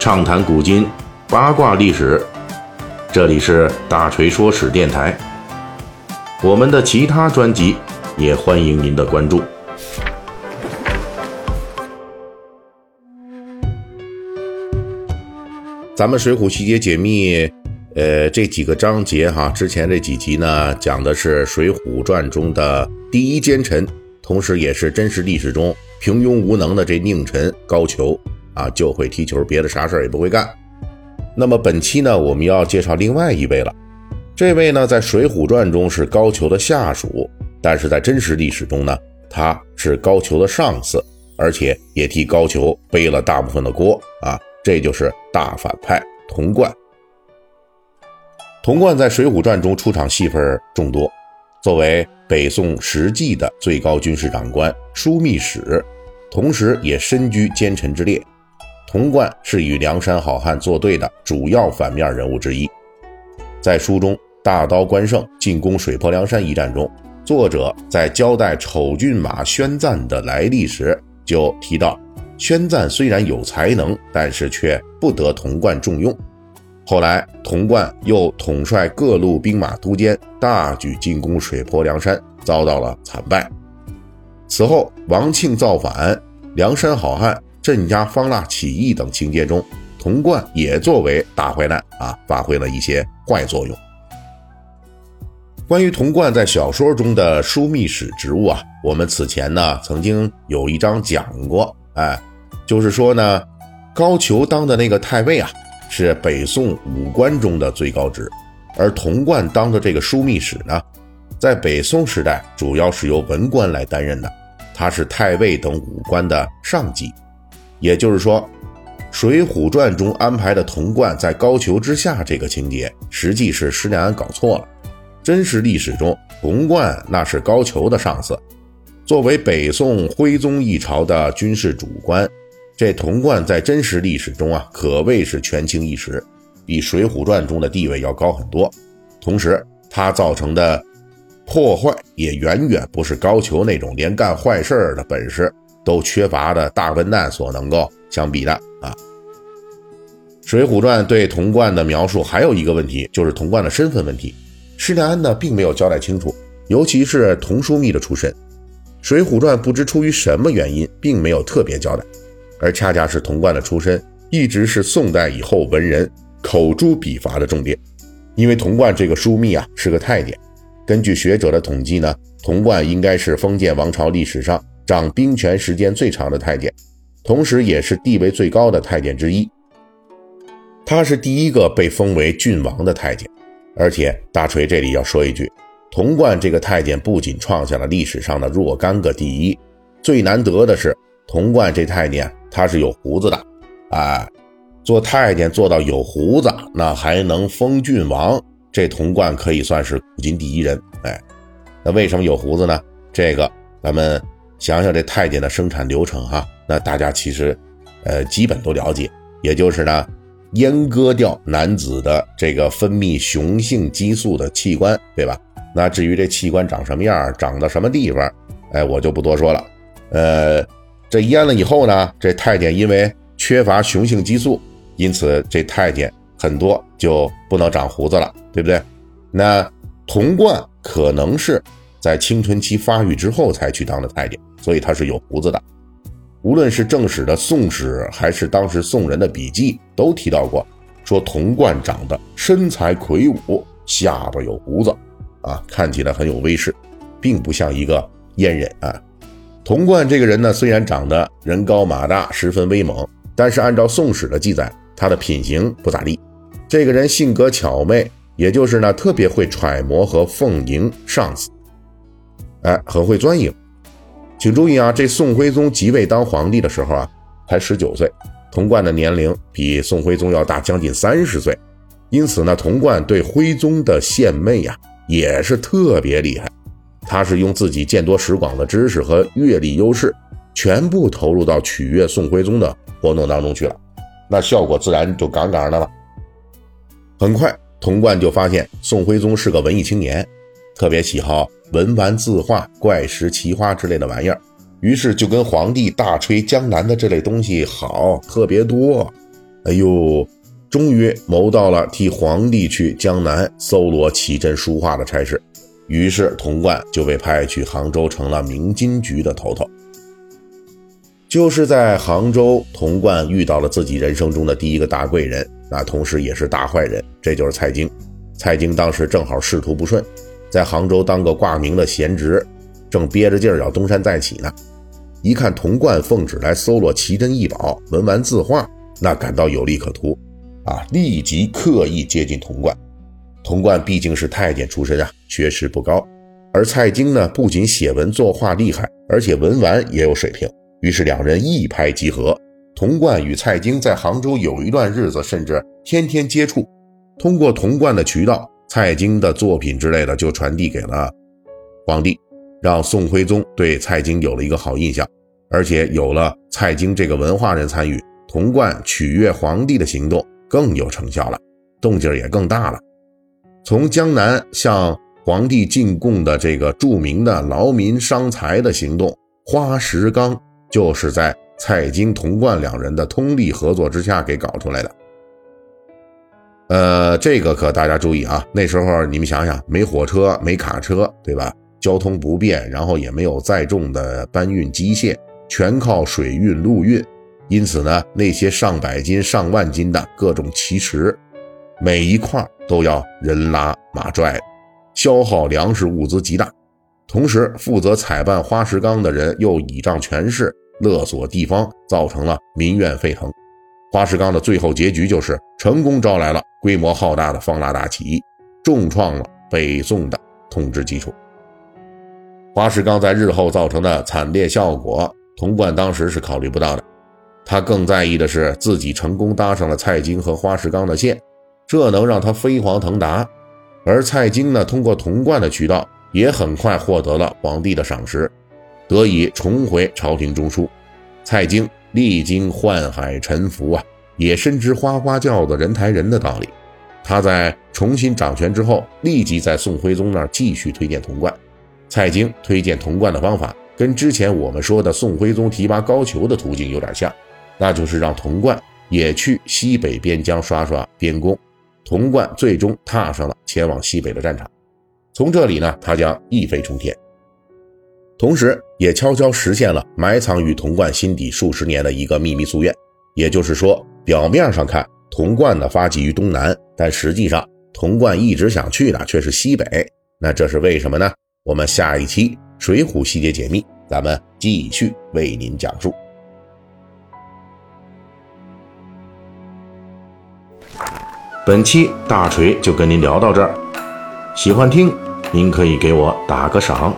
畅谈古今，八卦历史。这里是大锤说史电台。我们的其他专辑也欢迎您的关注。咱们《水浒细节解密》呃这几个章节哈，之前这几集呢讲的是《水浒传》中的第一奸臣，同时也是真实历史中平庸无能的这佞臣高俅啊，就会踢球，别的啥事儿也不会干。那么本期呢，我们要介绍另外一位了。这位呢，在《水浒传》中是高俅的下属，但是在真实历史中呢，他是高俅的上司，而且也替高俅背了大部分的锅啊。这就是大反派童贯。童贯在《水浒传》中出场戏份众多，作为北宋实际的最高军事长官、枢密使，同时也身居奸臣之列。童贯是与梁山好汉作对的主要反面人物之一。在书中大刀关胜进攻水泊梁山一战中，作者在交代丑骏马宣赞的来历时，就提到。宣赞虽然有才能，但是却不得童贯重用。后来，童贯又统帅各路兵马都监，大举进攻水泊梁山，遭到了惨败。此后，王庆造反、梁山好汉镇压方腊起义等情节中，童贯也作为大坏蛋啊，发挥了一些坏作用。关于童贯在小说中的枢密使职务啊，我们此前呢曾经有一章讲过，哎。就是说呢，高俅当的那个太尉啊，是北宋武官中的最高职，而童贯当的这个枢密使呢，在北宋时代主要是由文官来担任的，他是太尉等武官的上级。也就是说，《水浒传》中安排的童贯在高俅之下这个情节，实际是施耐庵搞错了。真实历史中，童贯那是高俅的上司，作为北宋徽宗一朝的军事主官。这童贯在真实历史中啊，可谓是权倾一时，比《水浒传》中的地位要高很多。同时，他造成的破坏也远远不是高俅那种连干坏事的本事都缺乏的大笨蛋所能够相比的啊。《水浒传》对童贯的描述还有一个问题，就是童贯的身份问题。施耐庵呢，并没有交代清楚，尤其是童枢密的出身，《水浒传》不知出于什么原因，并没有特别交代。而恰恰是童贯的出身，一直是宋代以后文人口诛笔伐的重点。因为童贯这个枢密啊是个太监，根据学者的统计呢，童贯应该是封建王朝历史上掌兵权时间最长的太监，同时也是地位最高的太监之一。他是第一个被封为郡王的太监，而且大锤这里要说一句，童贯这个太监不仅创下了历史上的若干个第一，最难得的是童贯这太监。他是有胡子的，哎，做太监做到有胡子，那还能封郡王，这童贯可以算是古今第一人，哎，那为什么有胡子呢？这个咱们想想这太监的生产流程哈，那大家其实，呃，基本都了解，也就是呢，阉割掉男子的这个分泌雄性激素的器官，对吧？那至于这器官长什么样，长到什么地方，哎，我就不多说了，呃。这阉了以后呢，这太监因为缺乏雄性激素，因此这太监很多就不能长胡子了，对不对？那童贯可能是在青春期发育之后才去当的太监，所以他是有胡子的。无论是正史的《宋史》，还是当时宋人的笔记，都提到过，说童贯长得身材魁梧，下巴有胡子，啊，看起来很有威势，并不像一个阉人啊。童贯这个人呢，虽然长得人高马大，十分威猛，但是按照《宋史》的记载，他的品行不咋地。这个人性格巧媚，也就是呢，特别会揣摩和奉迎上司，哎，很会钻营。请注意啊，这宋徽宗即位当皇帝的时候啊，才十九岁，童贯的年龄比宋徽宗要大将近三十岁，因此呢，童贯对徽宗的献媚呀，也是特别厉害。他是用自己见多识广的知识和阅历优势，全部投入到取悦宋徽宗的活动当中去了，那效果自然就杠杠的了。很快，童贯就发现宋徽宗是个文艺青年，特别喜好文玩字画、怪石奇花之类的玩意儿，于是就跟皇帝大吹江南的这类东西好特别多。哎呦，终于谋到了替皇帝去江南搜罗奇珍书画的差事，于是童贯就被派去杭州，成了明金局的头头。就是在杭州，童贯遇到了自己人生中的第一个大贵人，那同时也是大坏人，这就是蔡京。蔡京当时正好仕途不顺，在杭州当个挂名的闲职，正憋着劲儿要东山再起呢。一看童贯奉旨来搜罗奇珍异宝、文玩字画，那感到有利可图，啊，立即刻意接近童贯。童贯毕竟是太监出身啊，学识不高，而蔡京呢，不仅写文作画厉害，而且文玩也有水平。于是两人一拍即合，童贯与蔡京在杭州有一段日子，甚至天天接触。通过童贯的渠道，蔡京的作品之类的就传递给了皇帝，让宋徽宗对蔡京有了一个好印象。而且有了蔡京这个文化人参与，童贯取悦皇帝的行动更有成效了，动静也更大了。从江南向皇帝进贡的这个著名的劳民伤财的行动——花石纲。就是在蔡京、童贯两人的通力合作之下给搞出来的。呃，这个可大家注意啊，那时候你们想想，没火车，没卡车，对吧？交通不便，然后也没有载重的搬运机械，全靠水运、陆运。因此呢，那些上百斤、上万斤的各种奇石，每一块都要人拉马拽，消耗粮食物资极大。同时，负责采办花石纲的人又倚仗权势。勒索地方，造成了民怨沸腾。花石纲的最后结局就是成功招来了规模浩大的方腊大起义，重创了北宋的统治基础。花石纲在日后造成的惨烈效果，童贯当时是考虑不到的。他更在意的是自己成功搭上了蔡京和花石纲的线，这能让他飞黄腾达。而蔡京呢，通过童贯的渠道，也很快获得了皇帝的赏识。得以重回朝廷中枢，蔡京历经宦海沉浮啊，也深知花花轿子人抬人的道理。他在重新掌权之后，立即在宋徽宗那儿继续推荐童贯。蔡京推荐童贯的方法，跟之前我们说的宋徽宗提拔高俅的途径有点像，那就是让童贯也去西北边疆刷刷边功。童贯最终踏上了前往西北的战场，从这里呢，他将一飞冲天。同时，也悄悄实现了埋藏于童贯心底数十年的一个秘密夙愿。也就是说，表面上看，童贯呢发迹于东南，但实际上，童贯一直想去的却是西北。那这是为什么呢？我们下一期《水浒细节解密》，咱们继续为您讲述。本期大锤就跟您聊到这儿，喜欢听，您可以给我打个赏。